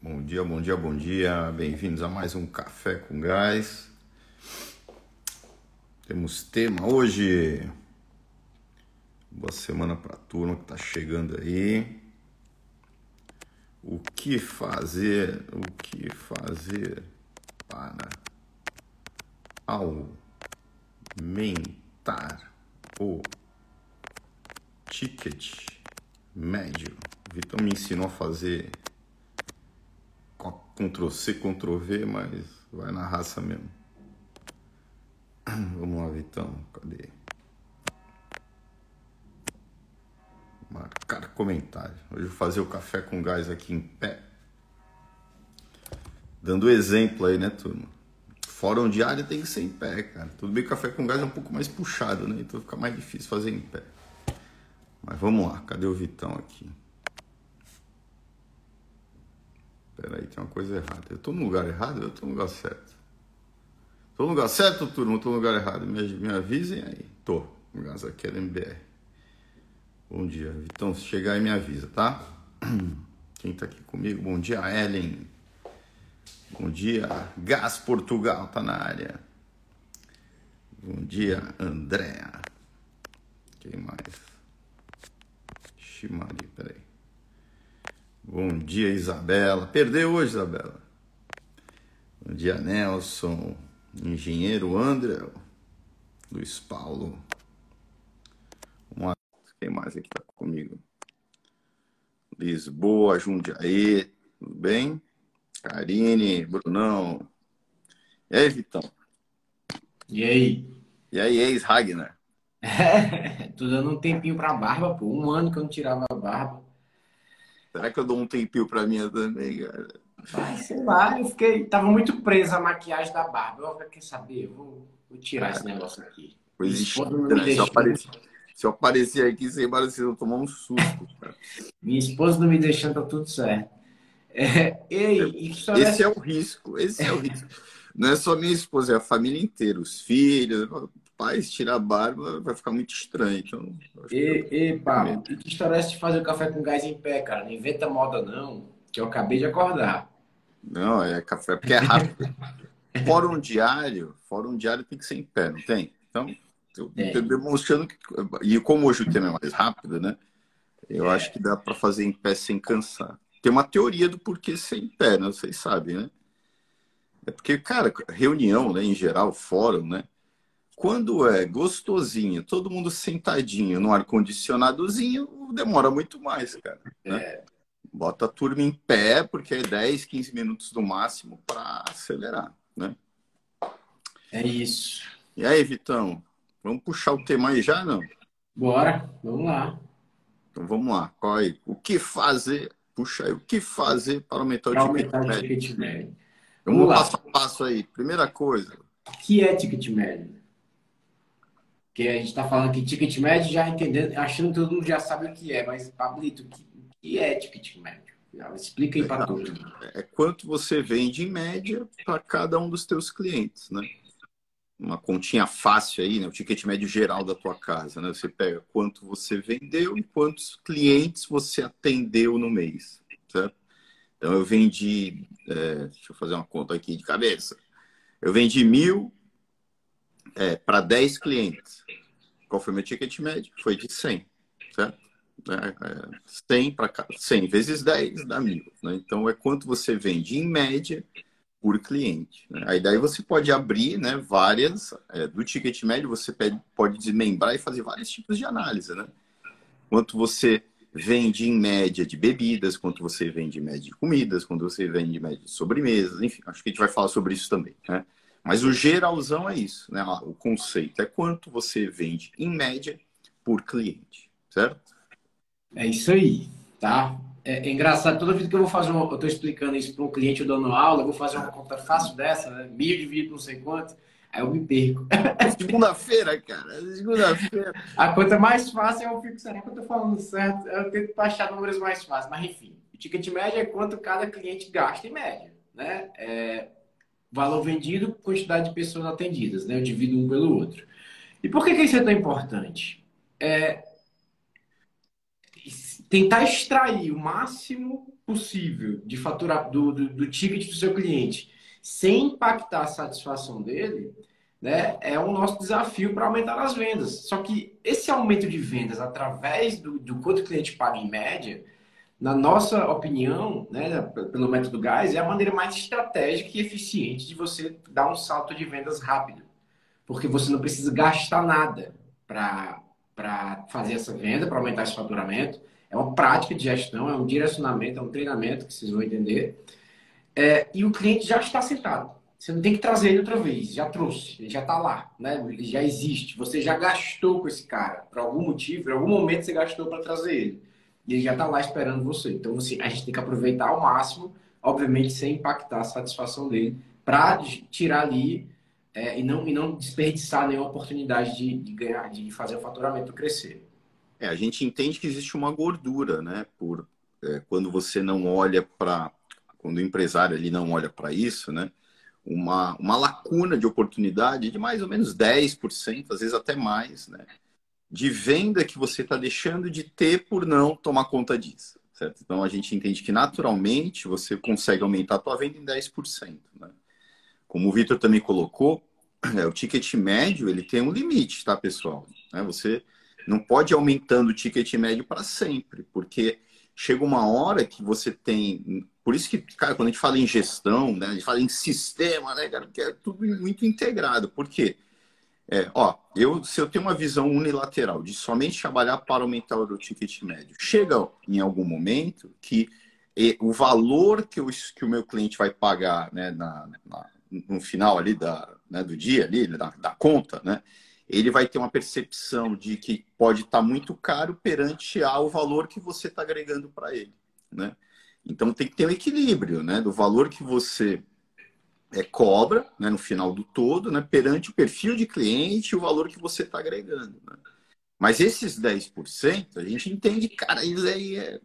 Bom dia, bom dia, bom dia. Bem-vindos a mais um Café com Gás. Temos tema hoje. Boa semana para a turma que está chegando aí. O que fazer? O que fazer para aumentar o ticket médio? Vitor me ensinou a fazer Ctrl C, Ctrl V, mas vai na raça mesmo. Vamos lá, Vitão. Cadê? Marcar comentário. Hoje vou fazer o café com gás aqui em pé. Dando exemplo aí, né, turma? Fórum diário tem que ser em pé, cara. Tudo bem que café com gás é um pouco mais puxado, né? Então fica mais difícil fazer em pé. Mas vamos lá, cadê o Vitão aqui? Peraí, tem uma coisa errada. Eu tô no lugar errado eu tô no lugar certo? Tô no lugar certo, turma? Ou tô no lugar errado? Me, me avisem aí. Tô. No caso aqui é MBR. Bom dia. Vitão, se chegar aí me avisa, tá? Quem tá aqui comigo? Bom dia, Ellen. Bom dia, Gás Portugal tá na área. Bom dia, Andréa. Quem mais? Ximari, peraí. Bom dia, Isabela. Perdeu hoje, Isabela. Bom dia, Nelson. Engenheiro André. Luiz Paulo. Uma... Quem mais aqui tá comigo? Lisboa, Jundiaí. Tudo bem? Karine, Brunão. E aí, Vitão? E aí? E aí, ex-Ragnar? É, tô dando um tempinho pra barba, pô. Um ano que eu não tirava a barba. Será que eu dou um tempinho pra minha também, cara? Ai, sei lá, eu fiquei. Tava muito presa a maquiagem da barba. Eu quer saber? Eu vou, vou tirar esse negócio aqui. Coisa estranha. Se, eu aparecer, se eu aparecer aqui sem barba, vocês vão tomar um susto, cara. Minha esposa não me deixando, tá tudo certo. É, ei, esse é o risco, esse é o risco. Não é só minha esposa, é a família inteira, os filhos. Pais, tirar a barba vai ficar muito estranho. Então, e, e Pablo, e que história é de fazer o café com gás em pé, cara? Não inventa moda, não, que eu acabei de acordar. Não, é café porque é rápido. fórum diário, fórum diário tem que ser em pé, não tem? Então, eu é. demonstrando que. E como hoje o tema é mais rápido, né? Eu é. acho que dá para fazer em pé sem cansar. Tem uma teoria do porquê ser em pé, né? Vocês sabem, né? É porque, cara, reunião, né, em geral, fórum, né? Quando é gostosinho, todo mundo sentadinho no ar-condicionadozinho, demora muito mais, cara. Né? É. Bota a turma em pé, porque é 10, 15 minutos no máximo para acelerar, né? É isso. E aí, Vitão? Vamos puxar o tema aí já, não? Bora, vamos lá. Então vamos lá. Qual aí? O que fazer? Puxa aí. O que fazer para aumentar para o ticket aumentar médio? O ticket médio. Vamos, vamos passo a passo aí. Primeira coisa. O que é ticket médio? Que a gente está falando que ticket médio, já entendendo, achando que todo mundo já sabe o que é, mas, Pablito, o que é ticket médio? Explica aí para todos. É quanto você vende em média para cada um dos teus clientes, né? Uma continha fácil aí, né? O ticket médio geral da tua casa, né? Você pega quanto você vendeu e quantos clientes você atendeu no mês, certo? Então eu vendi, é, deixa eu fazer uma conta aqui de cabeça. Eu vendi mil é, para 10 clientes. Qual foi meu ticket médio? Foi de 100, certo? É, 100 para 100 vezes 10 dá mil. Né? Então, é quanto você vende em média por cliente. Né? Aí daí você pode abrir né, várias, é, do ticket médio você pode desmembrar e fazer vários tipos de análise. Né? Quanto você vende em média de bebidas, quanto você vende em média de comidas, quanto você vende em média de sobremesas, enfim, acho que a gente vai falar sobre isso também. Né? Mas o geralzão é isso, né? O conceito é quanto você vende em média por cliente, certo? É isso aí, tá? É, é engraçado, toda vez que eu vou fazer uma, eu estou explicando isso para um cliente, eu dando aula, eu vou fazer uma conta fácil dessa, né? Mil dividido não sei quanto, aí eu me perco. Segunda-feira, cara, segunda-feira. A conta mais fácil eu fico, será que eu estou falando certo? Eu tento achar números mais fáceis, mas enfim. O ticket médio é quanto cada cliente gasta em média, né? É, valor vendido, quantidade de pessoas atendidas, né? Eu divido um pelo outro. E por que, que isso é tão importante? É tentar extrair o máximo possível de faturar do, do, do ticket do seu cliente sem impactar a satisfação dele, né, é o nosso desafio para aumentar as vendas. Só que esse aumento de vendas através do, do quanto o cliente paga em média, na nossa opinião, né, pelo método GAS, é a maneira mais estratégica e eficiente de você dar um salto de vendas rápido. Porque você não precisa gastar nada para fazer essa venda, para aumentar esse faturamento. É uma prática de gestão, é um direcionamento, é um treinamento que vocês vão entender. É, e o cliente já está sentado. Você não tem que trazer ele outra vez. Já trouxe, ele já está lá, né? Ele já existe. Você já gastou com esse cara. Por algum motivo, por algum momento você gastou para trazer ele. E ele já está lá esperando você. Então você, a gente tem que aproveitar ao máximo, obviamente sem impactar a satisfação dele, para tirar ali é, e, não, e não desperdiçar nenhuma oportunidade de, de ganhar, de fazer o faturamento crescer. É, a gente entende que existe uma gordura, né? Por é, quando você não olha para, quando o empresário ele não olha para isso, né? Uma, uma lacuna de oportunidade de mais ou menos 10%, às vezes até mais, né? De venda que você está deixando de ter por não tomar conta disso, certo? Então a gente entende que naturalmente você consegue aumentar a venda em 10%, né? Como o Vitor também colocou, é, o ticket médio ele tem um limite, tá, pessoal? É, você não pode ir aumentando o ticket médio para sempre, porque chega uma hora que você tem. Por isso que, cara, quando a gente fala em gestão, né, a gente fala em sistema, né, cara, que é tudo muito integrado. Por quê? É, ó, eu, se eu tenho uma visão unilateral de somente trabalhar para aumentar o ticket médio, chega em algum momento que o valor que, eu, que o meu cliente vai pagar né, na, na, no final ali da, né, do dia, ali, da, da conta, né, ele vai ter uma percepção de que pode estar tá muito caro perante ao valor que você está agregando para ele, né? Então tem que ter um equilíbrio, né, do valor que você é, cobra, né, no final do todo, né, perante o perfil de cliente e o valor que você está agregando. Né? Mas esses 10%, a gente entende, cara, isso aí é,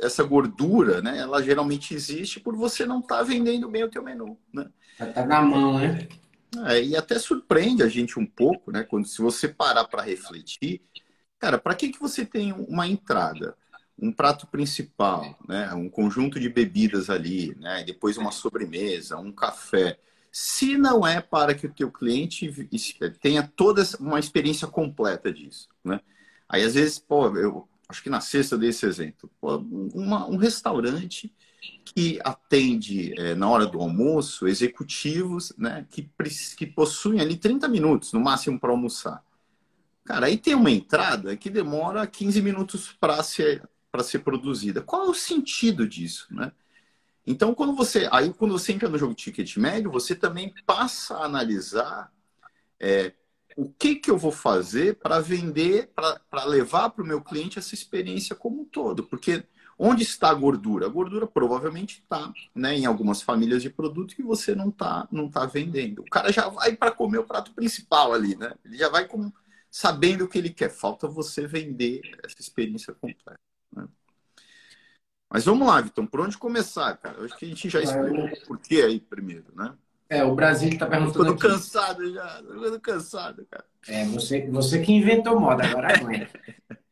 essa gordura, né, ela geralmente existe por você não estar tá vendendo bem o teu menu, né? Tá na mão, né? É, e até surpreende a gente um pouco, né? Quando se você parar para refletir, cara, para que, que você tem uma entrada, um prato principal, né? Um conjunto de bebidas ali, né? Depois uma sobremesa, um café. Se não é para que o teu cliente tenha toda uma experiência completa disso, né? Aí às vezes, pô, eu acho que na sexta desse exemplo, pô, uma, um restaurante que atende é, na hora do almoço executivos né, que, que possuem ali 30 minutos no máximo para almoçar. Cara, aí tem uma entrada que demora 15 minutos para ser, ser produzida. Qual é o sentido disso? Né? Então, quando você. Aí, quando você entra no jogo ticket médio, você também passa a analisar é, o que, que eu vou fazer para vender, para levar para o meu cliente essa experiência como um todo. Porque Onde está a gordura? A gordura provavelmente está né, em algumas famílias de produtos que você não está não tá vendendo. O cara já vai para comer o prato principal ali, né? Ele já vai com, sabendo o que ele quer. Falta você vender essa experiência completa. Né? Mas vamos lá, Vitor. Por onde começar, cara? Eu acho que a gente já explicou o porquê aí primeiro, né? É, o Brasil está perguntando. Tô ficando cansado já, tô ficando cansado, cara. É, você, você que inventou moda, agora aguenta.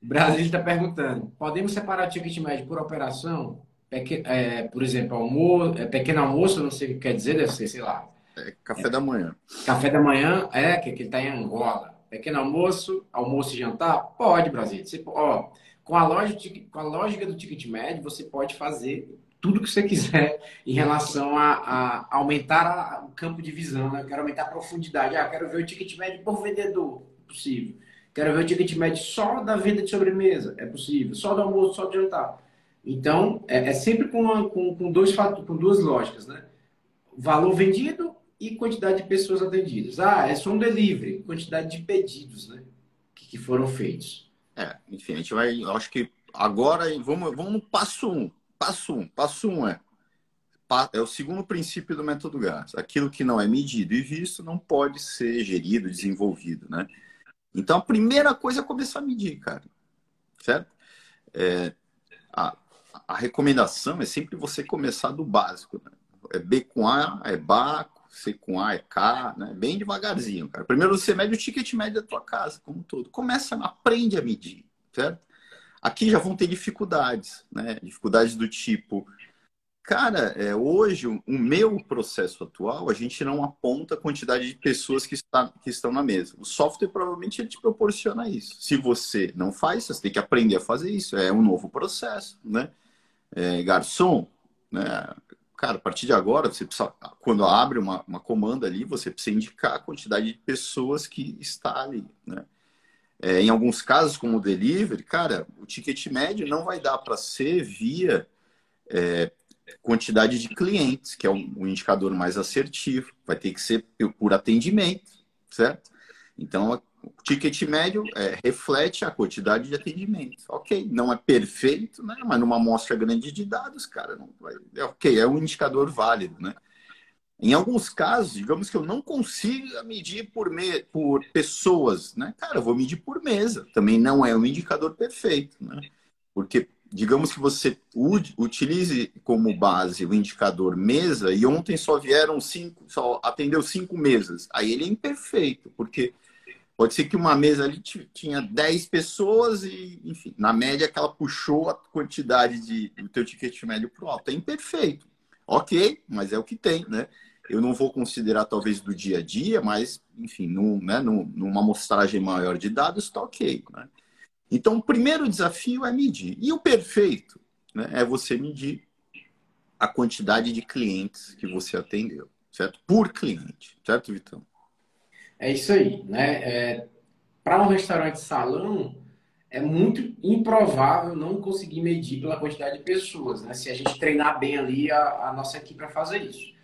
o Brasil está perguntando: podemos separar o ticket médio por operação? Peque, é, por exemplo, almoço, é, pequeno almoço, não sei o que quer dizer, deve ser, sei lá. É, café é, da manhã. Café da manhã, é, que, que ele está em Angola. Pequeno almoço, almoço e jantar? Pode, Brasil. Você, ó, com, a lógica, com a lógica do ticket médio, você pode fazer tudo que você quiser em relação a, a aumentar a, o campo de visão, né? Eu quero aumentar a profundidade. Ah, quero ver o ticket médio por vendedor, possível. Quero ver o ticket médio só da venda de sobremesa, é possível. Só do almoço, só do jantar. Então, é, é sempre com, uma, com, com, dois, com duas lógicas, né? Valor vendido e quantidade de pessoas atendidas. Ah, é só um delivery, quantidade de pedidos, né? Que, que foram feitos. É, enfim, a gente vai, acho que agora vamos, vamos no passo um. Passo um. Passo um é é o segundo princípio do método GAS. Aquilo que não é medido e visto não pode ser gerido, desenvolvido, né? Então, a primeira coisa é começar a medir, cara. Certo? É, a, a recomendação é sempre você começar do básico, né? É B com A, é BACO, C com A é K, né? Bem devagarzinho, cara. Primeiro você mede o ticket médio da tua casa, como um todo. Começa, aprende a medir, certo? Aqui já vão ter dificuldades, né? Dificuldades do tipo, Cara, é, hoje, o meu processo atual, a gente não aponta a quantidade de pessoas que, está, que estão na mesa. O software provavelmente ele te proporciona isso. Se você não faz, você tem que aprender a fazer isso. É um novo processo, né? É, garçom, né? Cara, a partir de agora, você precisa, quando abre uma, uma comanda ali, você precisa indicar a quantidade de pessoas que está ali, né? É, em alguns casos, como o delivery, cara, o ticket médio não vai dar para ser via é, quantidade de clientes, que é um, indicador mais assertivo. Vai ter que ser por atendimento, certo? Então, o ticket médio é, reflete a quantidade de atendimento. Ok, não é perfeito, né? Mas numa amostra grande de dados, cara, não vai... é ok, é um indicador válido, né? Em alguns casos, digamos que eu não consiga medir por, me... por pessoas, né? Cara, eu vou medir por mesa. Também não é um indicador perfeito, né? Porque digamos que você utilize como base o indicador mesa e ontem só vieram cinco, só atendeu cinco mesas. Aí ele é imperfeito, porque pode ser que uma mesa ali tinha 10 pessoas e, enfim, na média que ela puxou a quantidade de, do teu ticket médio para o alto. É imperfeito. Ok, mas é o que tem, né? Eu não vou considerar talvez do dia a dia, mas, enfim, num, né, numa amostragem maior de dados, está ok, né? Então, o primeiro desafio é medir. E o perfeito né, é você medir a quantidade de clientes que você atendeu, certo? Por cliente, certo, Vitão? É isso aí, né? É, Para um restaurante salão, é muito improvável não conseguir medir pela quantidade de pessoas, né? Se a gente treinar bem ali a, a nossa equipe para fazer isso.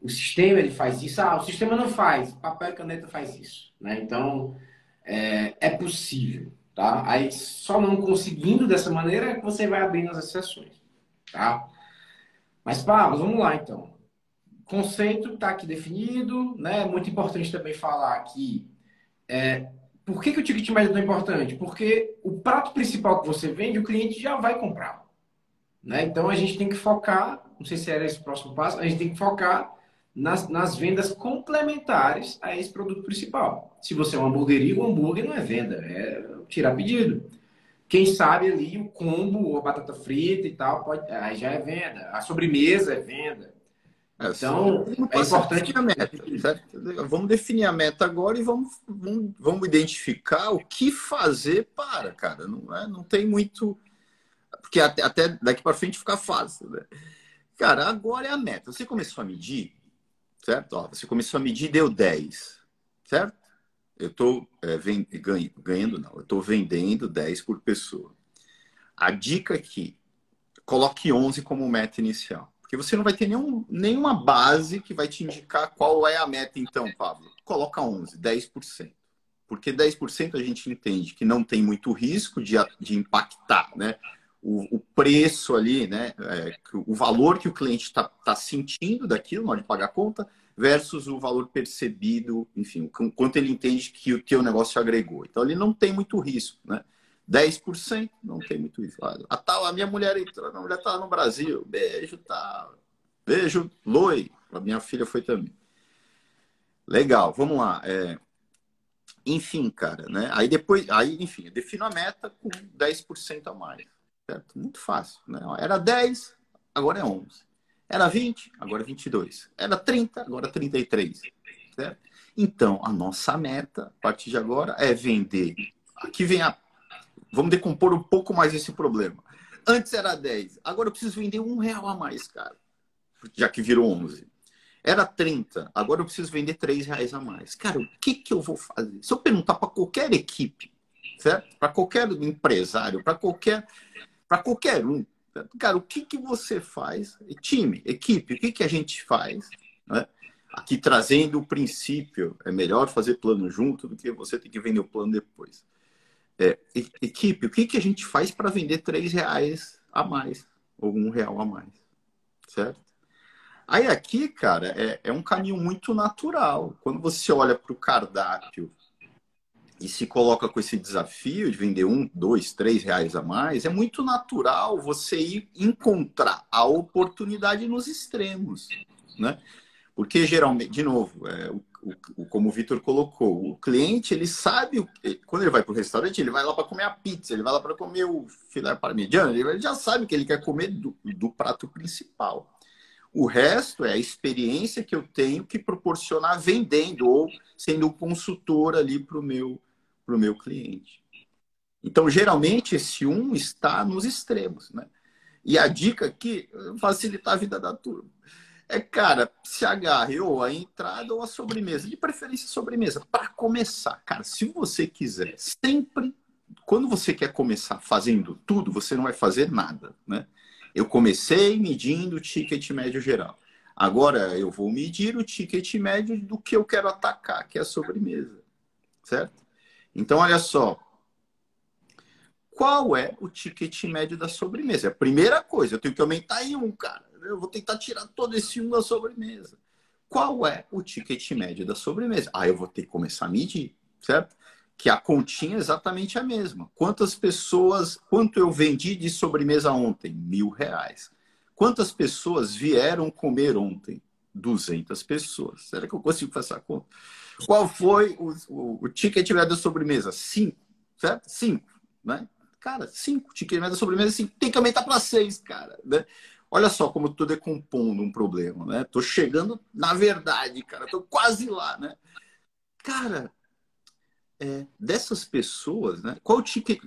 O sistema ele faz isso, ah, o sistema não faz, papel e caneta faz isso, né? Então é, é possível, Tá? Aí, só não conseguindo dessa maneira, é você vai abrindo as exceções. Tá? Mas, Pablo, vamos lá, então. Conceito está aqui definido, né? É muito importante também falar aqui é, por que, que o ticket médio é tão importante? Porque o prato principal que você vende, o cliente já vai comprar. Né? Então, a gente tem que focar, não sei se era esse o próximo passo, a gente tem que focar nas, nas vendas complementares a esse produto principal. Se você é uma hamburgueria, o hambúrguer não é venda, é tirar pedido. Quem sabe ali o combo, a batata frita e tal, pode, aí já é venda. A sobremesa é venda. É, então, é importante a meta. Certo? Vamos definir a meta agora e vamos, vamos, vamos identificar o que fazer para, cara. Não, é, não tem muito. Porque até, até daqui para frente fica fácil. Né? Cara, agora é a meta. Você começou a medir, certo? Ó, você começou a medir, deu 10, certo? Eu estou é, ganhando, não, eu estou vendendo 10 por pessoa. A dica aqui, coloque 11 como meta inicial. Porque você não vai ter nenhum, nenhuma base que vai te indicar qual é a meta, então, Pablo. Coloca 11, 10%. Porque 10% a gente entende que não tem muito risco de, de impactar, né? O, o preço ali, né? É, o valor que o cliente está tá sentindo daquilo na hora de pagar a conta versus o valor percebido, enfim, quanto ele entende que o teu negócio agregou. Então, ele não tem muito risco, né? 10% não tem muito risco. A, tal, a minha mulher entrou, a mulher tá no Brasil, beijo, tá. Beijo, Loi. A minha filha foi também. Legal, vamos lá. É... Enfim, cara, né? Aí depois, aí, enfim, eu defino a meta com 10% a mais. Certo? Muito fácil, né? Era 10, agora é 11. Era 20, agora 22. Era 30, agora 33. Certo? Então, a nossa meta, a partir de agora, é vender. Aqui vem a. Vamos decompor um pouco mais esse problema. Antes era 10, agora eu preciso vender um real a mais, cara. Já que virou 11. Era 30, agora eu preciso vender 3 reais a mais. Cara, o que, que eu vou fazer? Se eu perguntar para qualquer equipe, certo? Para qualquer empresário, para qualquer, para qualquer um, Cara, o que, que você faz? Time, equipe, o que, que a gente faz? Né? Aqui trazendo o princípio, é melhor fazer plano junto do que você ter que vender o plano depois. É, equipe, o que, que a gente faz para vender três reais a mais? Ou um real a mais? Certo? Aí aqui, cara, é, é um caminho muito natural. Quando você olha para o cardápio e se coloca com esse desafio de vender um, dois, três reais a mais, é muito natural você ir encontrar a oportunidade nos extremos, né? Porque geralmente, de novo, é, o, o, como o Vitor colocou, o cliente ele sabe, quando ele vai para o restaurante, ele vai lá para comer a pizza, ele vai lá para comer o filé parmigiano, ele já sabe que ele quer comer do, do prato principal. O resto é a experiência que eu tenho que proporcionar vendendo ou sendo consultor ali para o meu, pro meu cliente. Então, geralmente, esse um está nos extremos. Né? E a dica aqui, facilitar a vida da turma. É, cara, se agarre ou a entrada ou a sobremesa. De preferência, sobremesa. Para começar, cara, se você quiser, sempre, quando você quer começar fazendo tudo, você não vai fazer nada, né? Eu comecei medindo o ticket médio geral. Agora eu vou medir o ticket médio do que eu quero atacar, que é a sobremesa. Certo? Então, olha só. Qual é o ticket médio da sobremesa? É a primeira coisa, eu tenho que aumentar em um, cara. Eu vou tentar tirar todo esse um da sobremesa. Qual é o ticket médio da sobremesa? Ah, eu vou ter que começar a medir, certo? Que a continha é exatamente a mesma. Quantas pessoas, quanto eu vendi de sobremesa ontem? Mil reais. Quantas pessoas vieram comer ontem? 200 pessoas. Será que eu consigo fazer essa conta? Qual foi o, o, o ticket médio da sobremesa? Cinco, certo? Cinco, né? Cara, cinco. Ticket médio da sobremesa, cinco. Tem que aumentar para seis, cara. Né? Olha só como estou decompondo um problema, né? Tô chegando na verdade, cara. Tô quase lá, né? Cara, é, dessas pessoas, né? Qual o ticket?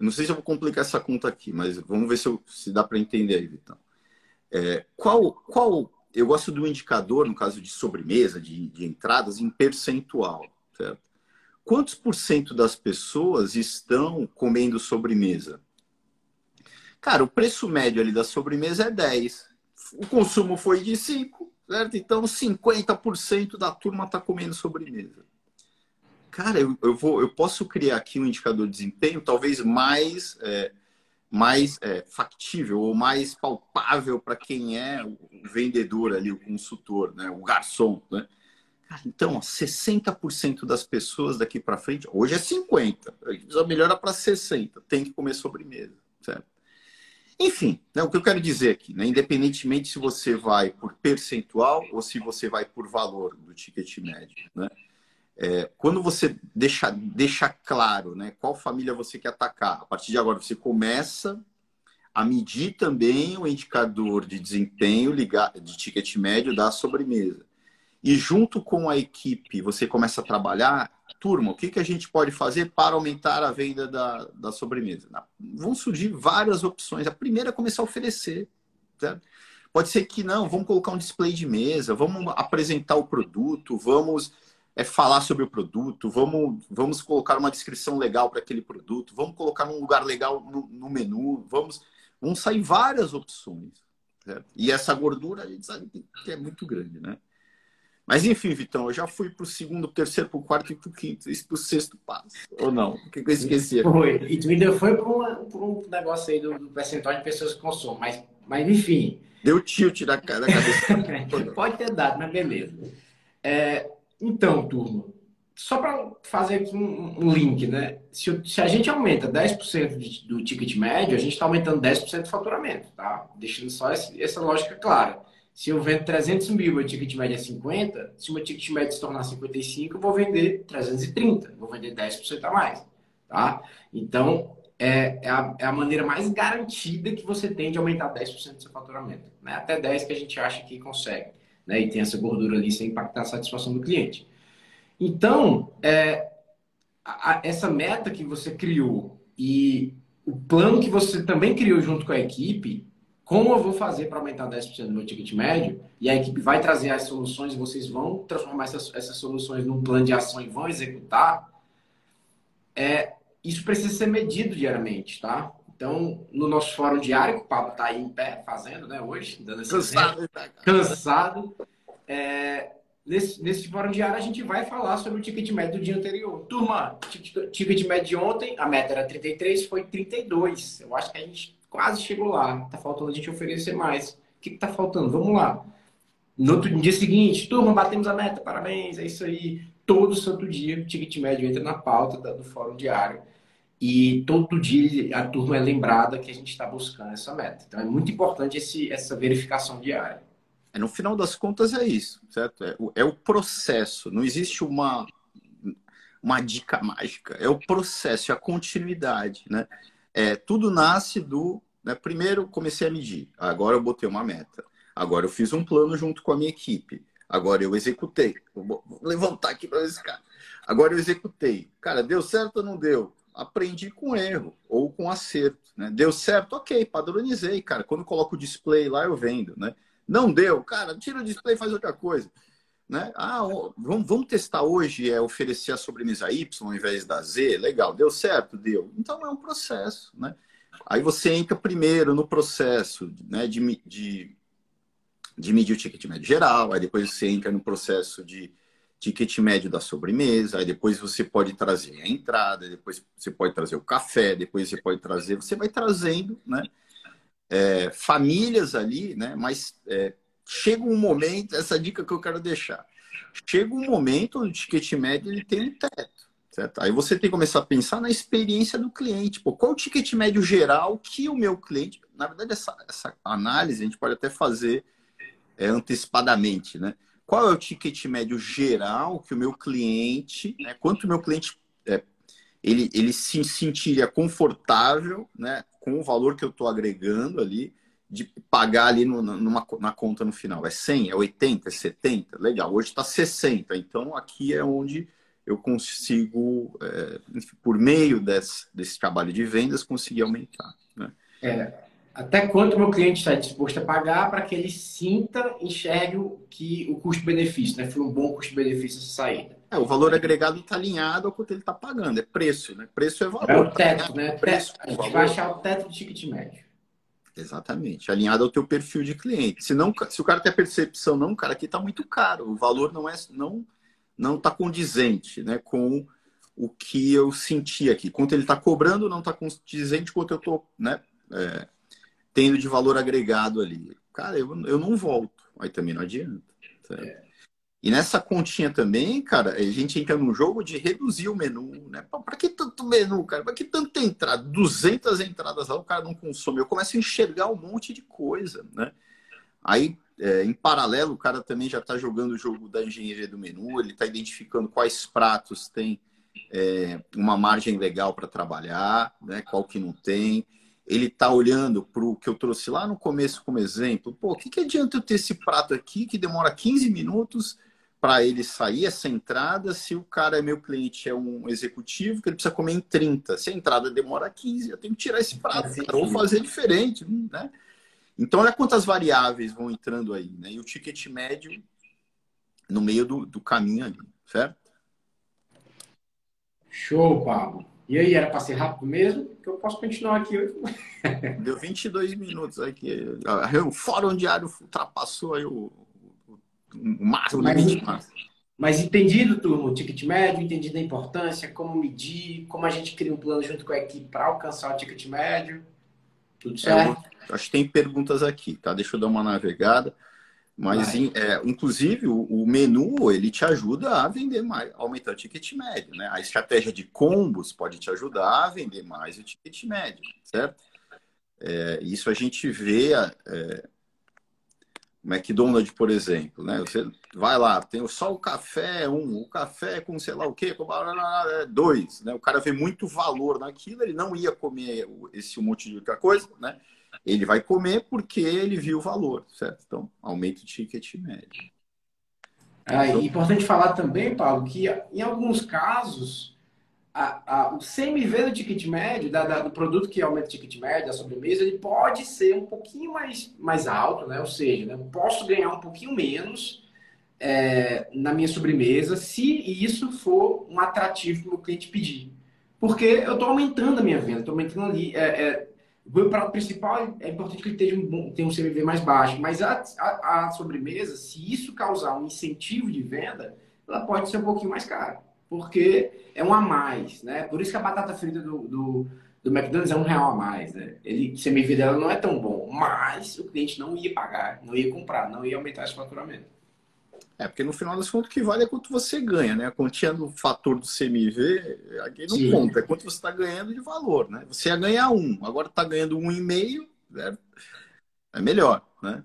Não sei se eu vou complicar essa conta aqui, mas vamos ver se, eu, se dá para entender aí, Vitão. É, qual, qual? Eu gosto do indicador, no caso de sobremesa, de, de entradas, em percentual, certo? Quantos por cento das pessoas estão comendo sobremesa? Cara, o preço médio ali da sobremesa é 10. O consumo foi de 5, certo? Então 50% da turma está comendo sobremesa. Cara, eu, eu, vou, eu posso criar aqui um indicador de desempenho talvez mais, é, mais é, factível ou mais palpável para quem é o vendedor ali, o consultor, né? o garçom, né? então, 60% das pessoas daqui para frente, hoje é 50%, a gente precisa melhorar para 60%, tem que comer sobremesa, certo? Enfim, né, o que eu quero dizer aqui, né, independentemente se você vai por percentual ou se você vai por valor do ticket médio, né, é, quando você deixa, deixa claro né, qual família você quer atacar, a partir de agora você começa a medir também o indicador de desempenho ligado, de ticket médio da sobremesa. E junto com a equipe você começa a trabalhar turma, o que, que a gente pode fazer para aumentar a venda da, da sobremesa? Vão surgir várias opções. A primeira é começar a oferecer. Certo? Pode ser que não, vamos colocar um display de mesa, vamos apresentar o produto, vamos é, falar sobre o produto, vamos, vamos colocar uma descrição legal para aquele produto, vamos colocar num lugar legal no, no menu, vamos, vão sair várias opções. Certo? E essa gordura a gente sabe que é muito grande, né? Mas enfim, Vitão, eu já fui para o segundo, terceiro, para o quarto e para o quinto, e para o sexto passo. Ou não? O que, que eu esqueci? Foi. E tu ainda foi para um negócio aí do, do, percentual de pessoas que consomem. Mas, mas enfim. Deu tilt da, da cabeça. Pode ter dado, mas beleza. É, então, turma, só para fazer aqui um, um, link, né? Se, se, a gente aumenta 10% de, do ticket médio, a gente está aumentando 10% do faturamento, tá? Deixando só esse, essa lógica clara. Se eu vendo 300 mil, meu ticket médio é 50, se o meu ticket médio se tornar 55, eu vou vender 330, vou vender 10% a mais, tá? Então, é, é, a, é a maneira mais garantida que você tem de aumentar 10% do seu faturamento, né? Até 10% que a gente acha que consegue, né? E tem essa gordura ali sem impactar a satisfação do cliente. Então, é, a, a, essa meta que você criou e o plano que você também criou junto com a equipe como eu vou fazer para aumentar 10% do meu ticket médio? E a equipe vai trazer as soluções, vocês vão transformar essas, essas soluções num plano de ação e vão executar. É, isso precisa ser medido diariamente, tá? Então, no nosso fórum diário, o Pablo está aí em pé fazendo, né, hoje, dando esse cansado, tá, cansado. É, nesse, nesse fórum diário, a gente vai falar sobre o ticket médio do dia anterior. Turma, ticket médio de ontem, a meta era 33, foi 32. Eu acho que a gente quase chegou lá. Tá faltando a gente oferecer mais. O que, que tá faltando? Vamos lá. No outro no dia seguinte, turma, batemos a meta, parabéns, é isso aí. Todo santo dia, o ticket médio entra na pauta do fórum diário. E todo dia a turma é lembrada que a gente está buscando essa meta. Então é muito importante esse, essa verificação diária. É, no final das contas é isso, certo? É o, é o processo. Não existe uma, uma dica mágica. É o processo, é a continuidade, né? É, tudo nasce do. Né, primeiro comecei a medir, agora eu botei uma meta. Agora eu fiz um plano junto com a minha equipe. Agora eu executei. Vou levantar aqui para esse cara. Agora eu executei. Cara, deu certo ou não deu? Aprendi com erro ou com acerto. Né? Deu certo? Ok, padronizei, cara. Quando coloco o display lá, eu vendo. Né? Não deu, cara, tira o display e faz outra coisa. Né? Ah, vamos, vamos testar hoje, é oferecer a sobremesa Y ao invés da Z. Legal, deu certo? Deu. Então é um processo. Né? Aí você entra primeiro no processo né, de, de, de medir o ticket médio geral, aí depois você entra no processo de ticket médio da sobremesa, aí depois você pode trazer a entrada, depois você pode trazer o café, depois você pode trazer, você vai trazendo, né? É, famílias ali, né? Mas é, chega um momento, essa dica que eu quero deixar, chega um momento onde o ticket médio ele tem um teto. Certo? Aí você tem que começar a pensar na experiência do cliente. Pô, qual o ticket médio geral que o meu cliente. Na verdade, essa, essa análise a gente pode até fazer é, antecipadamente, né? Qual é o ticket médio geral que o meu cliente, né? quanto o meu cliente é, ele, ele se sentiria confortável né, com o valor que eu estou agregando ali, de pagar ali no, numa, na conta no final. É 100, é 80, é 70? Legal, hoje está 60. Então aqui é onde eu consigo, é, por meio desse, desse trabalho de vendas, conseguir aumentar. Né? É, até quanto o meu cliente está disposto a pagar para que ele sinta, enxergue que o custo-benefício, né? Foi um bom custo-benefício essa saída. É, o valor agregado está alinhado ao quanto ele está pagando, é preço, né? Preço é valor. É o teto, tá né? Preço, a gente valor. vai achar o teto do ticket médio. Exatamente, alinhado ao teu perfil de cliente. Se, não, se o cara tem a percepção, não, cara, aqui está muito caro, o valor não é, não não está condizente né, com o que eu senti aqui. Quanto ele está cobrando não está condizente quanto eu estou né, é, tendo de valor agregado ali. Cara, eu, eu não volto. Aí também não adianta. É. E nessa continha também, cara, a gente entra num jogo de reduzir o menu, né? Para que tanto menu, cara? Para que tanta entrada? 200 entradas lá, o cara não consome. Eu começo a enxergar um monte de coisa, né? Aí é, em paralelo, o cara também já está jogando o jogo da engenharia do menu, ele está identificando quais pratos tem é, uma margem legal para trabalhar, né, qual que não tem. Ele está olhando para o que eu trouxe lá no começo como exemplo. Pô, o que, que adianta eu ter esse prato aqui que demora 15 minutos para ele sair essa entrada se o cara é meu cliente, é um executivo que ele precisa comer em 30. Se a entrada demora 15, eu tenho que tirar esse prato, cara, ou fazer diferente, né? Então, olha quantas variáveis vão entrando aí, né? E o ticket médio no meio do, do caminho ali, certo? Show, Pablo. E aí, era para ser rápido mesmo? Que eu posso continuar aqui. Deu 22 minutos aqui. O fórum diário ultrapassou aí o, o, máximo mas, limite Mas entendido, turma, o ticket médio, entendido a importância, como medir, como a gente cria um plano junto com a equipe para alcançar o ticket médio. Tudo é, certo? É, acho que tem perguntas aqui, tá? Deixa eu dar uma navegada. Mas, é, inclusive, o, o, menu, ele te ajuda a vender mais, aumentar o ticket médio, né? A estratégia de combos pode te ajudar a vender mais o ticket médio, certo? É, isso a gente vê é, McDonald's, por exemplo, né? Você vai lá, tem só o café um, o café com sei lá o quê, é dois, né? O cara vê muito valor naquilo, ele não ia comer esse monte de outra coisa, né? Ele vai comer porque ele viu o valor, certo? Então, aumenta o ticket médio. É, importante falar também, Paulo, que em alguns casos a, a, o CMV do ticket médio, da, da, do produto que aumenta o ticket médio, da sobremesa, ele pode ser um pouquinho mais, mais alto, né? Ou seja, né? eu posso ganhar um pouquinho menos é, na minha sobremesa se isso for um atrativo para o cliente pedir. Porque eu estou aumentando a minha venda, estou aumentando ali. É, é, o prato principal é importante que ele tenha um, tenha um CMV mais baixo, mas a, a, a sobremesa, se isso causar um incentivo de venda, ela pode ser um pouquinho mais cara porque é um a mais, né? Por isso que a batata frita do, do, do McDonald's é um real a mais, né? Ele, o CMV dela não é tão bom, mas o cliente não ia pagar, não ia comprar, não ia aumentar esse faturamento. É, porque no final das contas o que vale é quanto você ganha, né? A quantia do fator do CMV, aqui não Sim. conta, é quanto você está ganhando de valor, né? Você ia ganhar um, agora está ganhando um e meio, né? é melhor, né?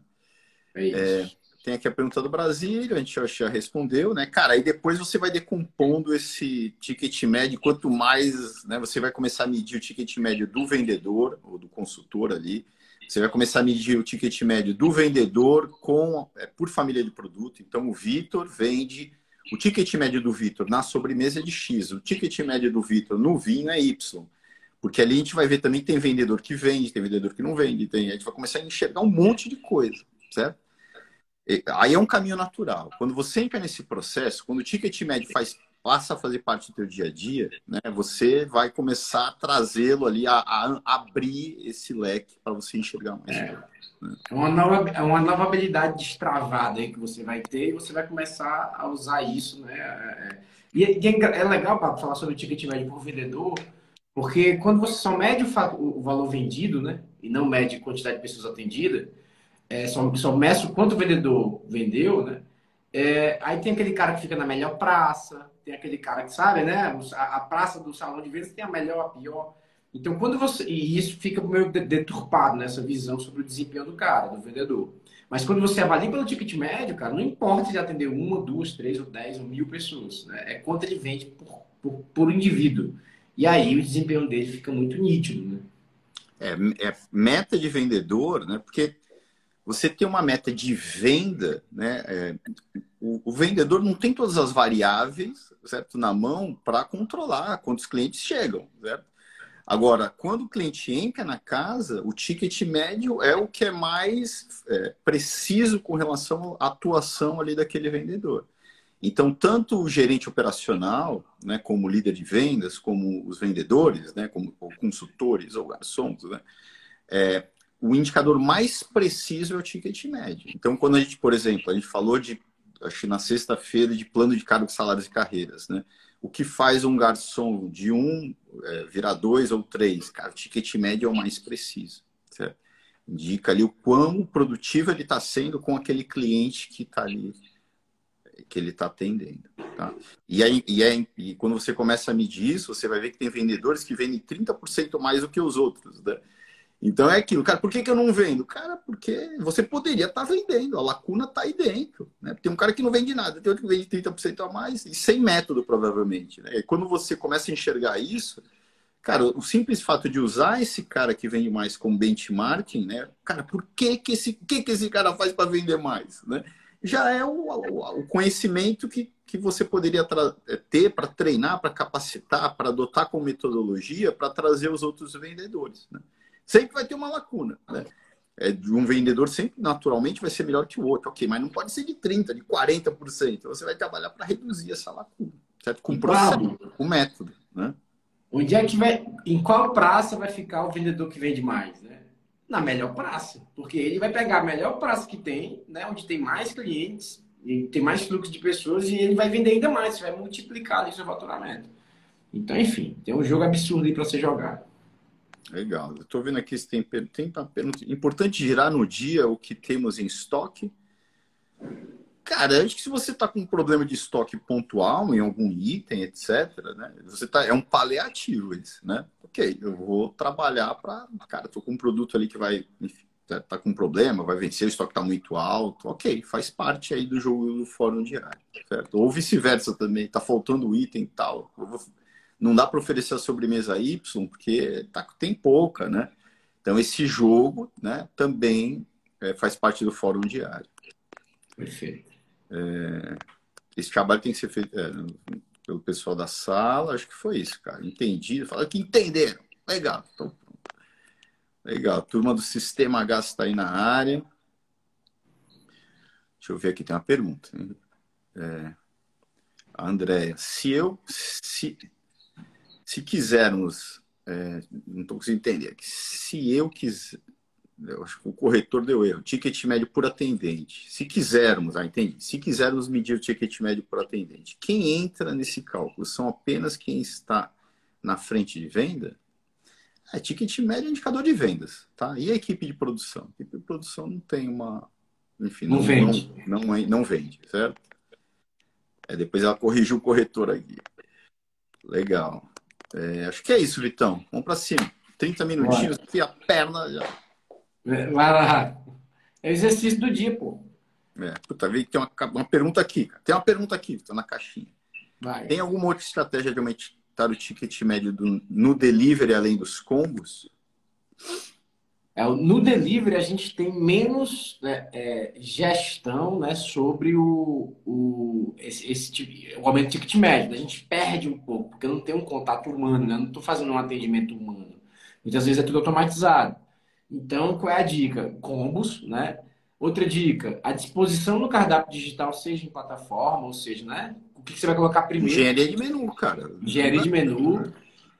É isso. É, tem aqui a pergunta do Brasil, a gente já respondeu, né? Cara, aí depois você vai decompondo esse ticket médio, quanto mais, né? Você vai começar a medir o ticket médio do vendedor ou do consultor ali, Você vai começar a medir o ticket médio do vendedor com é, por família de produto. Então, o Vitor vende. O ticket médio do Vitor na sobremesa de X. O ticket médio do Vitor no vinho é Y. Porque ali a gente vai ver também que tem vendedor que vende, tem vendedor que não vende. Tem, a gente vai começar a enxergar um monte de coisa, certo? Aí é um caminho natural. Quando você entra nesse processo, quando o ticket médio faz passa a fazer parte do teu dia a dia, né, você vai começar a trazê-lo ali, a, a, abrir esse leque para você enxergar mais. É. Né? é, uma nova, é uma nova habilidade destravada aí que você vai ter e você vai começar a usar isso. Né? É, é. e, e é, é legal para falar sobre o ticket médio por vendedor, porque quando você só mede o, o valor vendido né, e não mede a quantidade de pessoas atendidas, é, só, só meço quanto o vendedor vendeu, né? É, aí tem aquele cara que fica na melhor praça, tem aquele cara que sabe, né? A, a praça do salão de vendas tem a melhor, a pior. Então, quando você. E isso fica meio deturpado nessa visão sobre o desempenho do cara, do vendedor. Mas quando você avalia pelo ticket médio, cara, não importa se atender uma, duas, três, ou dez, ou mil pessoas. Né? É quanto ele vende por, por, por indivíduo. E aí o desempenho dele fica muito nítido, né? É, é meta de vendedor, né? Porque você tem uma meta de venda, né? É, o, o, vendedor não tem todas as variáveis, certo, na mão para controlar quantos clientes chegam, certo? Agora, quando o cliente entra na casa, o ticket médio é o que é mais é, preciso com relação à atuação ali daquele vendedor. Então, tanto o gerente operacional, né, como líder de vendas, como os vendedores, né, como consultores ou garçons, né, é, o indicador mais preciso é o ticket médio. Então, quando a gente, por exemplo, a gente falou de, acho na sexta-feira, de plano de cargos, salários e carreiras, né? O que faz um garçom de um é, virar dois ou três? Cara, o ticket médio é o mais preciso. Certo? Indica ali o quão produtivo ele está sendo com aquele cliente que está ali, que ele está atendendo. Tá? E, aí, e, aí, e quando você começa a medir isso, você vai ver que tem vendedores que vendem 30% mais do que os outros. Né? Então é aquilo, cara, por que, que eu não vendo? Cara, porque você poderia estar tá vendendo, a lacuna está aí dentro. Né? Tem um cara que não vende nada, tem outro que vende 30% a mais, e sem método, provavelmente. Né? E quando você começa a enxergar isso, cara, o simples fato de usar esse cara que vende mais como benchmarking, né? Cara, por que, que, esse, que, que esse cara faz para vender mais? Né? Já é o, o, o conhecimento que, que você poderia é, ter para treinar, para capacitar, para adotar como metodologia, para trazer os outros vendedores. Né? Sempre vai ter uma lacuna, né? É, de um vendedor sempre naturalmente vai ser melhor que o outro, ok, mas não pode ser de 30%, de 40%. Você vai trabalhar para reduzir essa lacuna, certo? Com processo, com método, né? Onde é que vai, em qual praça vai ficar o vendedor que vende mais, né? Na melhor praça, porque ele vai pegar a melhor praça que tem, né? Onde tem mais clientes, e tem mais fluxo de pessoas e ele vai vender ainda mais, vai multiplicar ali seu faturamento. Então, enfim, tem um jogo absurdo aí para ser jogado. Legal. Eu estou vendo aqui se tem, tem pergunta. Importante girar no dia o que temos em estoque. Cara, acho que se você está com um problema de estoque pontual em algum item, etc., né? Você tá, é um paliativo isso, né? Ok, eu vou trabalhar para. Cara, estou com um produto ali que vai. Enfim, tá, tá com um problema, vai vencer, o estoque está muito alto. Ok, faz parte aí do jogo do fórum diário, certo? Ou vice-versa também, está faltando item e tal. Eu vou não dá para oferecer a sobremesa Y porque tá, tem pouca, né? Então esse jogo, né, também é, faz parte do fórum diário. Perfeito. É, esse trabalho tem que ser feito é, pelo pessoal da sala, acho que foi isso, cara. Entendi, fala que entenderam. Legal. Então, Legal. Turma do Sistema H está aí na área. Deixa eu ver aqui, tem uma pergunta. É, a Andréia, se eu, se, se quisermos, é, não estou conseguindo entender, se eu quiser, eu acho que o corretor deu erro, ticket médio por atendente. Se quisermos, ah, entendi. Se quisermos medir o ticket médio por atendente, quem entra nesse cálculo são apenas quem está na frente de venda? É, ticket médio é indicador de vendas, tá? E a equipe de produção? A equipe de produção não tem uma. Enfim, não, não vende. Não, não, não, vende, certo? É, depois ela corrigiu o corretor aqui. Legal. É, acho que é isso, Vitão. Vamos para cima. 30 minutinhos e a perna já. É, vai lá. É o exercício do dia, pô. É, puta, vi que tem uma, uma pergunta aqui. Cara. Tem uma pergunta aqui, está na caixinha. Vai. Tem alguma outra estratégia de aumentar o ticket médio do, no delivery além dos combos? É, no delivery, a gente tem menos né, é, gestão né, sobre o, o, esse, esse tipo, o aumento de ticket médio. A gente perde um pouco, porque não tem um contato humano, né? não estou fazendo um atendimento humano. Muitas vezes é tudo automatizado. Então, qual é a dica? Combos, né? Outra dica, a disposição no cardápio digital, seja em plataforma, ou seja, né? O que você vai colocar primeiro? Engenharia de menu, cara. Engenharia de menu.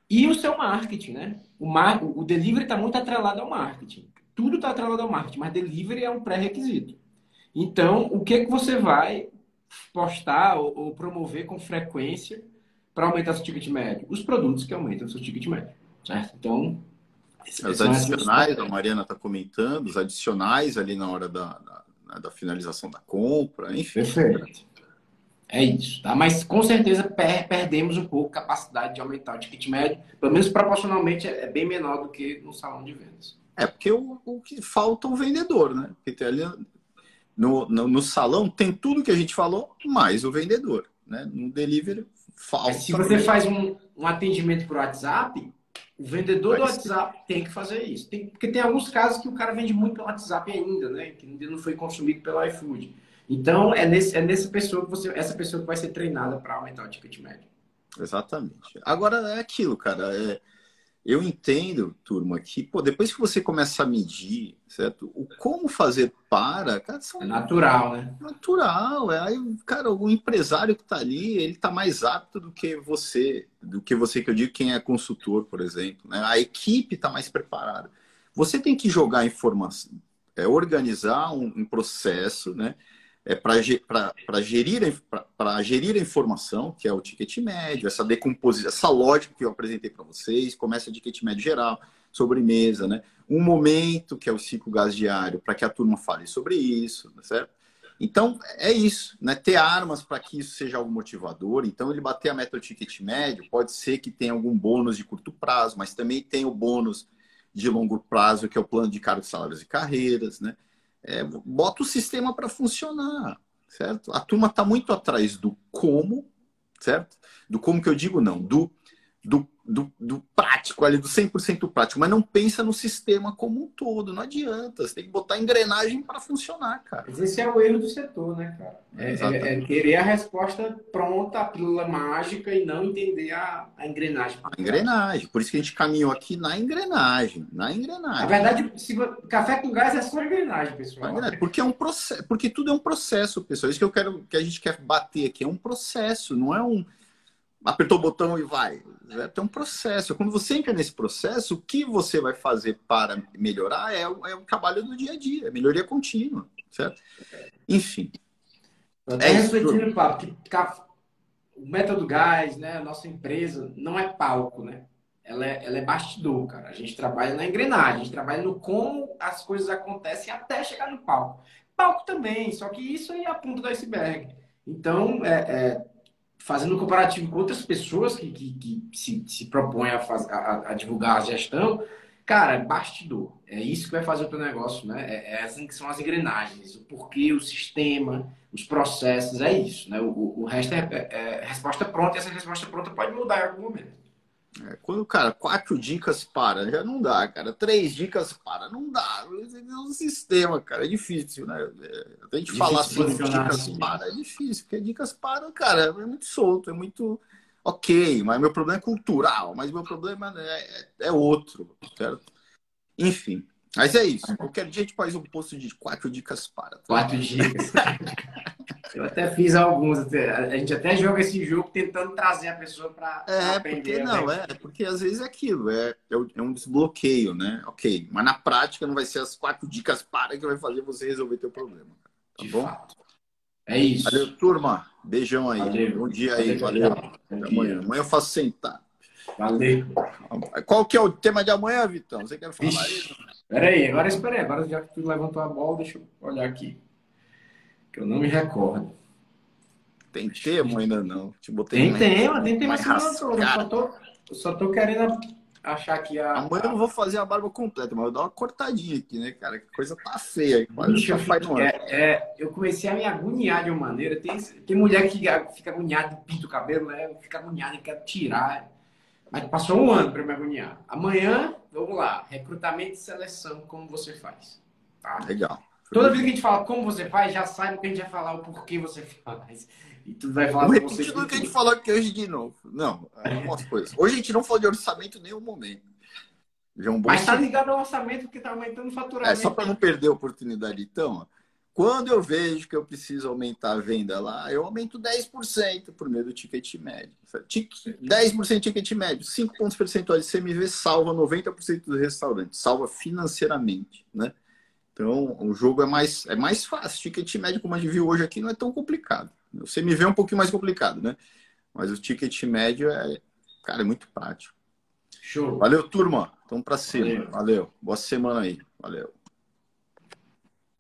E o seu marketing, né? O, mar... o delivery está muito atrelado ao marketing. Tudo está atrelado ao marketing, mas delivery é um pré-requisito. Então, o que, que você vai postar ou, ou promover com frequência para aumentar seu ticket médio? Os produtos que aumentam o seu ticket médio, certo? Então, os adicionais, a Mariana está comentando, os adicionais ali na hora da, da, da, finalização da compra, enfim. Perfeito. É isso, tá? Mas com certeza per perdemos um pouco a capacidade de aumentar o ticket médio, pelo menos proporcionalmente é, é bem menor do que no salão de vendas. É, porque o, o que falta é o vendedor, né? Porque ali, no, no, no, salão tem tudo que a gente falou, mais o vendedor, né? No delivery falta. Mas se você faz um, um atendimento por WhatsApp, o vendedor do WhatsApp tem que fazer isso. Tem, porque tem alguns casos que o cara vende muito pelo WhatsApp ainda, né? Que ainda não foi consumido pelo iFood. Então, é, nesse, é nessa pessoa que você, essa pessoa que vai ser treinada para aumentar o ticket médio. Exatamente. Agora é aquilo, cara. É, eu entendo, turma, que pô, depois que você começa a medir, certo? O como fazer para, cara, são... é natural, né? Natural. É aí, cara, o empresário que está ali, ele está mais apto do que você, do que você que eu digo quem é consultor, por exemplo. Né? A equipe está mais preparada. Você tem que jogar informação, é, organizar um, um processo, né? É, para gerir, gerir a informação, que é o ticket médio, essa decomposição, essa lógica que eu apresentei para vocês, começa o ticket médio geral, sobremesa, né? Um momento, que é o ciclo gás diário, para que a turma fale sobre isso, tá certo? Então, é isso, né? Ter armas para que isso seja algo motivador. Então, ele bater a meta do ticket médio, pode ser que tenha algum bônus de curto prazo, mas também tem o bônus de longo prazo, que é o plano de cargos, salários e carreiras, né? É, bota o sistema para funcionar, certo? A turma está muito atrás do como, certo? Do como que eu digo não, do, do do, do prático ali, do 100% prático, mas não pensa no sistema como um todo. Não adianta. Você tem que botar engrenagem para funcionar, cara. Mas esse é o erro do setor, né, cara? É, é, é, querer a resposta pronta, a pílula mágica e não entender a, a engrenagem. A engrenagem. Por isso que a gente caminhou aqui na engrenagem. Na engrenagem. Na verdade, se, café com gás é só engrenagem, pessoal. Engrenagem, porque é um processo, porque tudo é um processo, pessoal. Isso que eu quero que a gente quer bater aqui é um processo, não é um apertou o botão e vai. É, tem um processo. Quando você entra nesse processo, o que você vai fazer para melhorar é o, é o trabalho do dia a dia, é melhoria contínua, certo? Enfim. É refletindo, papo, que o método gás, né, a nossa empresa, não é palco, né? Ela é, ela é bastidor, cara. A gente trabalha na engrenagem, a gente trabalha no como as coisas acontecem até chegar no palco. Palco também, só que isso aí é a ponta do iceberg. Então, é, é fazendo um comparativo com outras pessoas que, que, que se, se propõem a, faz, a, a, divulgar a gestão, cara, é bastidor. É isso que vai fazer o teu negócio, né? É, é assim que são as engrenagens, o porquê, o sistema, os processos, é isso, né? O, o resto é, é, é resposta pronta e essa resposta pronta pode mudar em algum momento. É, quando, cara, quatro dicas para, já não dá, cara. Três dicas para, não dá. É um sistema, cara, é difícil, né? É, a gente falar sobre dicas assim. para é difícil, porque dicas para, cara, é muito solto, é muito ok, mas meu problema é cultural, mas meu problema é, é outro, certo? Enfim, mas é isso. Qualquer dia a gente faz um post de quatro dicas para. Tá? Quatro dicas. Eu até fiz alguns. A gente até joga esse jogo tentando trazer a pessoa para é, aprender. Porque, não, é, porque às vezes é aquilo, é, é um desbloqueio, né? Ok, mas na prática não vai ser as quatro dicas para que vai fazer você resolver teu problema. Tá De bom? Fato. É isso. Valeu, turma. Beijão aí. Valeu. Bom dia aí. Valeu. Valeu. Até amanhã. Amanhã eu faço sentar. Valeu. Qual que é o tema de amanhã, Vitão? Você quer falar isso? Peraí, agora espera aí. Agora já que tu levantou a bola, deixa eu olhar aqui que eu não me recordo. Tem tema ainda não? Te tem tema, tem tema. Mas eu só tô, eu só tô querendo achar que a. Amanhã eu não vou fazer a barba completa, mas eu dar uma cortadinha aqui, né, cara? Que coisa tá feia. Bicho, eu, fico, é, é, eu comecei a me agoniar de uma maneira. Tem, tem mulher que fica agoniada e pinta o cabelo, né? Fica agoniada e quer tirar. Mas passou um ano para me agoniar. Amanhã, vamos lá, recrutamento e seleção, como você faz. Tá? Legal. Toda vez que a gente fala como você faz, já sabe que a gente vai falar o porquê você faz. E tu vai falar Vamos repetir tudo que a gente falou aqui hoje de novo. Não, algumas coisas. Hoje a gente não falou de orçamento em nenhum momento. Já é um bom Mas está ligado ao orçamento porque está aumentando o faturamento. É, só para não perder a oportunidade, então, quando eu vejo que eu preciso aumentar a venda lá, eu aumento 10% por meio do ticket médio. 10% ticket médio, 5 pontos percentuais de CMV salva 90% dos restaurantes, salva financeiramente, né? Então, o jogo é mais, é mais fácil. Ticket médio, como a gente viu hoje aqui, não é tão complicado. O CMV é um pouquinho mais complicado, né? Mas o ticket médio é, cara, é muito prático. Show. Valeu, turma. Então, para cima. Valeu. Valeu. Boa semana aí. Valeu.